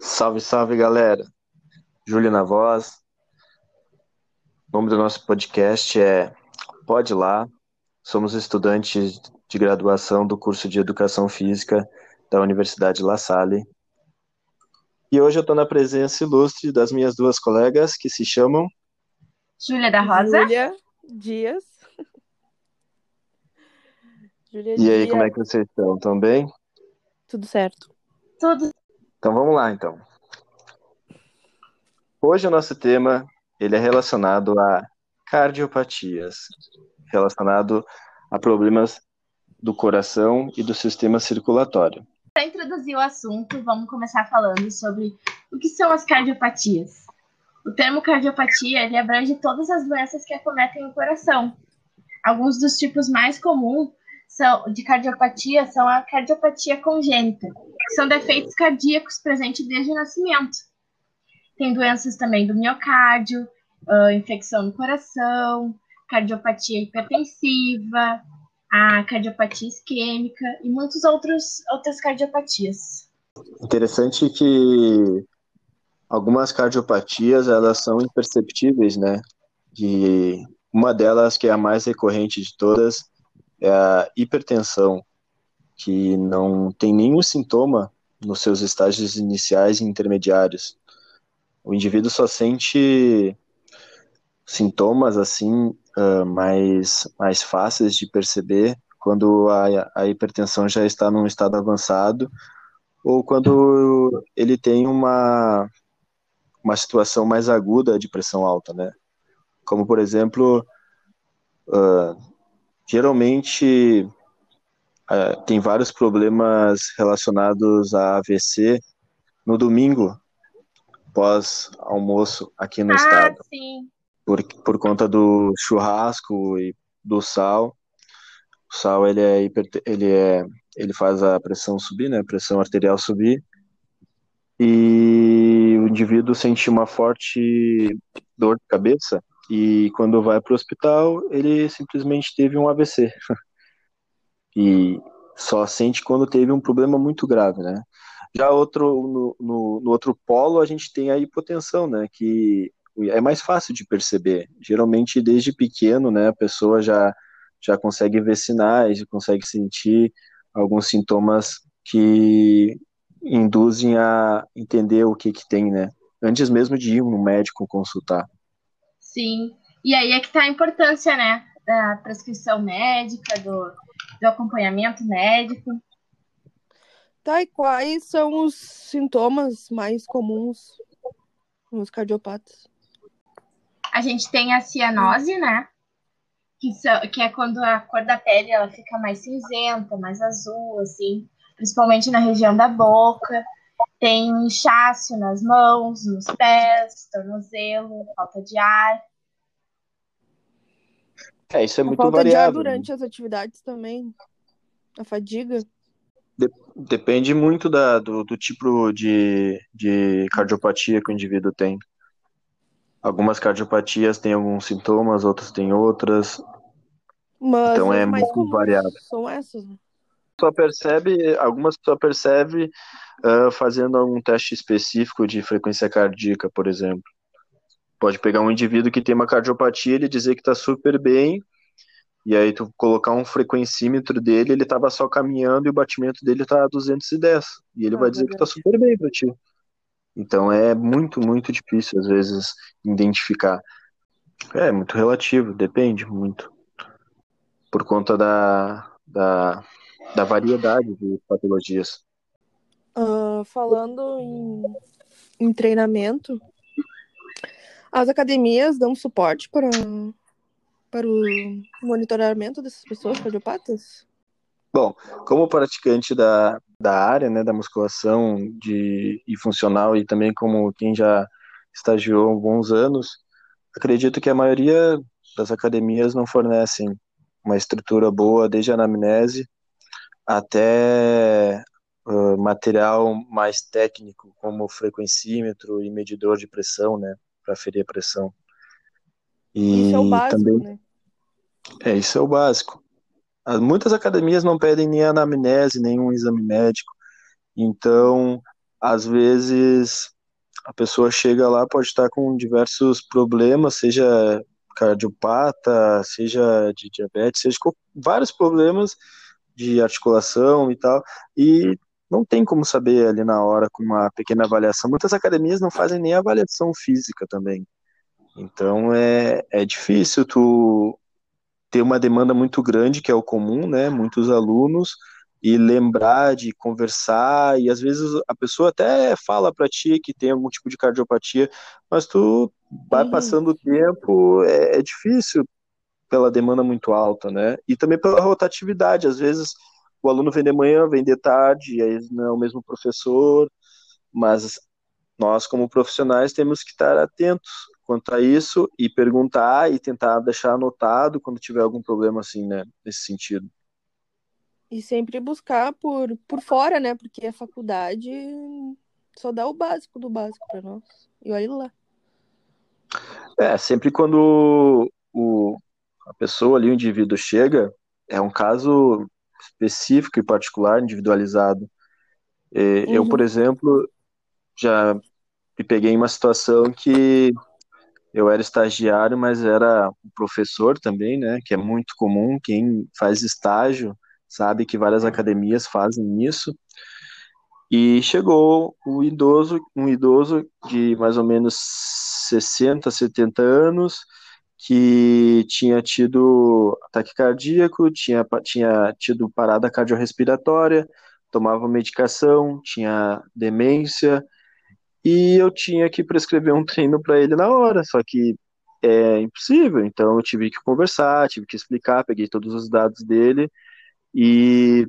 Salve, salve, galera. Júlio na voz. O nome do nosso podcast é Pode Lá. Somos estudantes de graduação do curso de Educação Física da Universidade La Salle. E hoje eu estou na presença ilustre das minhas duas colegas que se chamam Júlia da Rosa. Júlia Dias. Júlia E aí, Dias. como é que vocês estão? Estão bem? Tudo certo. Tudo Então vamos lá, então. Hoje o nosso tema ele é relacionado a cardiopatias, relacionado a problemas do coração e do sistema circulatório. para introduzir o assunto, vamos começar falando sobre o que são as cardiopatias. O termo cardiopatia ele abrange todas as doenças que acometem o coração. Alguns dos tipos mais comuns são, de cardiopatia são a cardiopatia congênita, que são defeitos cardíacos presentes desde o nascimento. Tem doenças também do miocárdio, ah, infecção no coração, cardiopatia hipertensiva, a cardiopatia isquêmica e muitas outras cardiopatias. Interessante que algumas cardiopatias elas são imperceptíveis, né? E uma delas que é a mais recorrente de todas é a hipertensão, que não tem nenhum sintoma nos seus estágios iniciais e intermediários. O indivíduo só sente sintomas assim ah, mais, mais fáceis de perceber quando a, a hipertensão já está num estado avançado ou quando ele tem uma, uma situação mais aguda de pressão alta, né? Como, por exemplo, ah, geralmente ah, tem vários problemas relacionados a AVC no domingo, pós-almoço aqui no ah, estado sim. por, por conta do churrasco e do sal. O sal ele é, hiper- ele é ele faz a pressão subir, né? A pressão arterial subir. E o indivíduo sente uma forte dor de cabeça e quando vai para o hospital, ele simplesmente teve um AVC. E só sente quando teve um problema muito grave, né? Já outro no, no, no outro polo a gente tem a hipotensão, né? Que é mais fácil de perceber. Geralmente, desde pequeno, né, a pessoa já, já consegue ver sinais, consegue sentir alguns sintomas que induzem a entender o que que tem, né? Antes mesmo de ir no médico consultar. Sim. E aí é que tá a importância, né? Da prescrição médica, do, do acompanhamento médico. Tá, e quais são os sintomas mais comuns nos cardiopatas? A gente tem a cianose, né? Que, são- que é quando a cor da pele ela fica mais cinzenta, mais azul, assim, principalmente na região da boca. Tem inchaço nas mãos, nos pés, tornozelo, falta de ar. É, isso é A muito falta de ar variável. durante as atividades também. A fadiga. Depende muito da, do, do tipo de, de cardiopatia que o indivíduo tem. Algumas cardiopatias têm alguns sintomas, outras têm outras. Mas Então é muito variável. são essas. né? Só percebe, algumas só percebe ah, fazendo algum teste específico de frequência cardíaca, por exemplo. Pode pegar um indivíduo que tem uma cardiopatia, ele dizer que está super bem, e aí tu colocar um frequencímetro dele, ele estava só caminhando e o batimento dele tá a 210, e ele Ah, vai dizer que tá verdade. super bem para ti. Então é muito, muito difícil às vezes identificar. É muito relativo, depende muito. Por conta da, da, da variedade de patologias. Ah, falando em, em treinamento, as academias dão suporte para, para o monitoramento dessas pessoas cardiopatas? Bom, como praticante da, da área, né, da musculação de, e funcional e também como quem já estagiou alguns anos, acredito que a maioria das academias não fornecem uma estrutura boa desde a anamnese até ah, material mais técnico, como frequencímetro e medidor de pressão, né, para ferir a pressão. E Isso é o básico, também, né? é, isso é o básico. As- Muitas academias não pedem nem anamnese, nem um exame médico. Então, às vezes, a pessoa chega lá, pode estar com diversos problemas, seja cardiopata, seja de diabetes, seja com vários problemas de articulação e tal, e não tem como saber ali na hora com uma pequena avaliação. Muitas academias não fazem nem avaliação física também. Então é, é difícil tu ter uma demanda muito grande, que é o comum, né? Muitos alunos, e lembrar de conversar, e às vezes a pessoa até fala para ti que tem algum tipo de cardiopatia, mas tu vai passando o tempo, é, é difícil pela demanda muito alta, né? E também pela rotatividade, às vezes o aluno vem de manhã, vem de tarde, e aí não é o mesmo professor, mas nós, como profissionais, temos que estar atentos quanto a isso e perguntar e tentar deixar anotado quando tiver algum problema assim, né, nesse sentido. E sempre buscar por, por fora, né? Porque a faculdade só dá o básico do básico pra nós. E olha lá. É, sempre quando o, a pessoa ali, o indivíduo chega, é um caso específico e particular, individualizado. E Eu, por Uhum. exemplo, já me peguei em uma situação que eu era estagiário, mas era professor também, né? Que é muito comum. Quem faz estágio sabe que várias academias fazem isso. E chegou o idoso, um idoso de mais ou menos 60, 70 anos, que tinha tido ataque cardíaco, tinha, tinha tido parada cardiorrespiratória, tomava medicação, tinha demência, e eu tinha que prescrever um treino para ele na hora, só que é impossível, então eu tive que conversar, tive que explicar, peguei todos os dados dele e,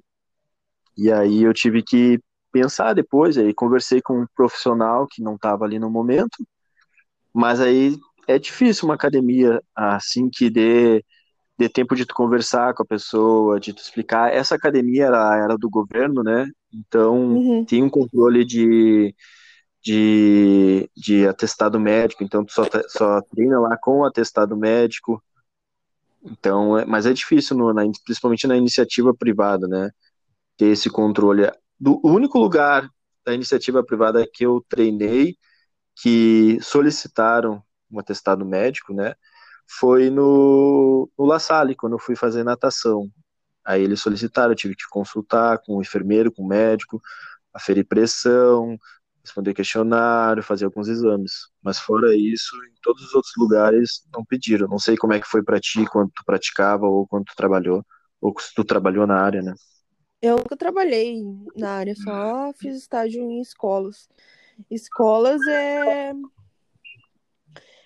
e aí eu tive que pensar depois, aí conversei com um profissional que não estava ali no momento, mas aí é difícil uma academia assim que dê, dê tempo de tu conversar com a pessoa, de tu explicar. Essa academia era, era do governo, né? Então Uhum. tem um controle de de, de atestado médico, então tu só, só treina lá com o atestado médico. Então, é, mas é difícil, no, na, principalmente na iniciativa privada, né? Ter esse controle. Do o único lugar da iniciativa privada que eu treinei que solicitaram um atestado médico, né? Foi no, no La Salle, quando eu fui fazer natação. Aí eles solicitaram, eu tive que consultar com o enfermeiro, com o médico, aferir pressão, responder questionário, fazer alguns exames. Mas fora isso, em todos os outros lugares não pediram. Não sei como é que foi para ti, quando tu praticava ou quando tu trabalhou, ou se tu trabalhou na área, né? Eu nunca trabalhei na área, só fiz estágio em escolas. Escolas é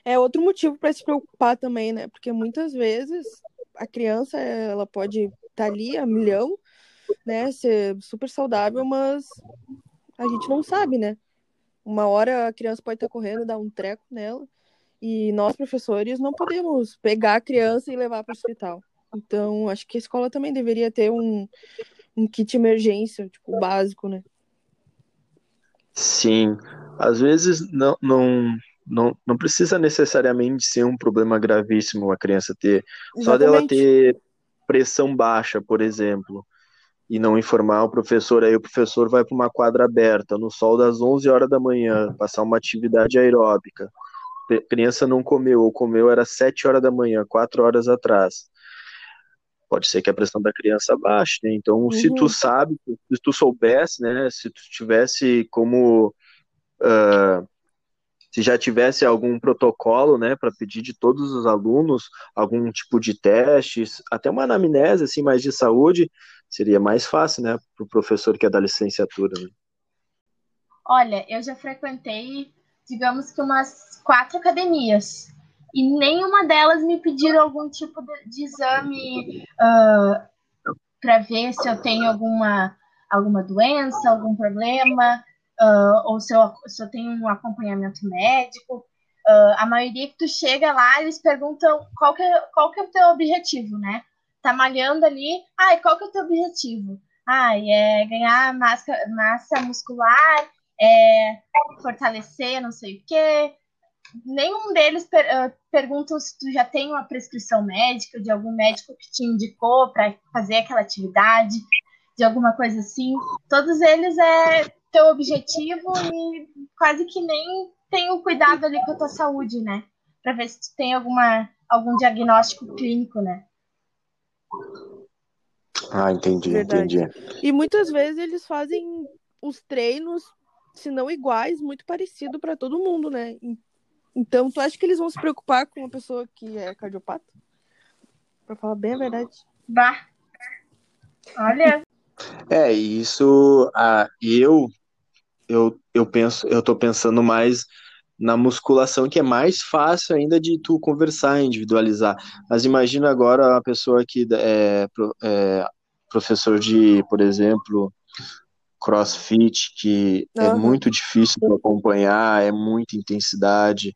é outro motivo para se preocupar também, né? Porque muitas vezes a criança ela pode estar tá ali a milhão, né? Ser super saudável, mas a gente não sabe, né? Uma hora a criança pode estar correndo, dar um treco nela, e nós, professores, não podemos pegar a criança e levar para o hospital. Então, acho que a escola também deveria ter um, um kit emergência, tipo, básico, né? Sim. Às vezes não, não, não, não precisa necessariamente ser um problema gravíssimo a criança ter. Só dela Exatamente. ter pressão baixa, por exemplo e não informar o professor, aí o professor vai para uma quadra aberta, no sol das 11 horas da manhã, passar uma atividade aeróbica. A criança não comeu, ou comeu era 7 horas da manhã, 4 horas atrás. Pode ser que a pressão da criança baixe, né? Então, Uhum. se tu sabe, se tu soubesse, né, se tu tivesse como uh, se já tivesse algum protocolo, né, para pedir de todos os alunos algum tipo de testes, até uma anamnese assim mais de saúde, seria mais fácil, né, para o professor que é da licenciatura. Né? Olha, eu já frequentei, digamos que umas quatro academias e nenhuma delas me pediram algum tipo de, de exame uh, para ver se eu tenho alguma alguma doença, algum problema. Uh, ou se eu, se eu tenho um acompanhamento médico. Uh, a maioria que tu chega lá, eles perguntam qual que, é, qual que é o teu objetivo, né? Tá malhando ali, ai, qual que é o teu objetivo? Ai, é ganhar massa, massa muscular, é fortalecer não sei o quê. nenhum deles per, uh, perguntam se tu já tem uma prescrição médica, de algum médico que te indicou para fazer aquela atividade, de alguma coisa assim. Todos eles é teu objetivo e quase que nem tem o cuidado ali com a tua saúde, né? Para ver se tu tem alguma, algum diagnóstico clínico, né? Ah, entendi, Verdade. entendi. E muitas vezes eles fazem os treinos, se não iguais, muito parecido para todo mundo, né? Então, tu acha que eles vão se preocupar com uma pessoa que é cardiopata? Pra falar bem a verdade. Bah. Olha. É, isso, ah, eu, eu, eu penso, eu tô pensando mais na musculação, que é mais fácil ainda de tu conversar, individualizar. Mas imagina agora uma pessoa que é, é professor de, por exemplo, crossfit, que uhum. é muito difícil de acompanhar, é muita intensidade,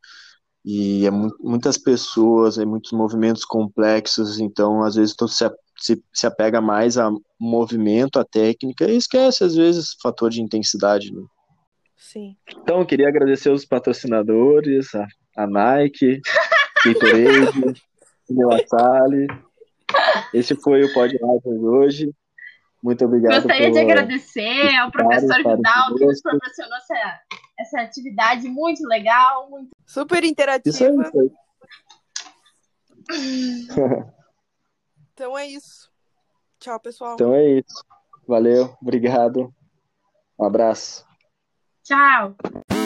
e é mu muitas pessoas, é muitos movimentos complexos, então às vezes tu se, se, se apega mais a movimento, a técnica, e esquece às vezes o fator de intensidade, né? Sim. Então, eu queria agradecer os patrocinadores, a, a Nike, Gatorade, Sally. Esse foi o podcast de hoje. Muito obrigado. Gostaria de agradecer ao professor Vidal que nos proporcionou essa, essa atividade muito legal, muito... super interativa. Isso aí, isso aí. então é isso. Tchau, pessoal. Então é isso. Valeu, obrigado. Um abraço. Tchau!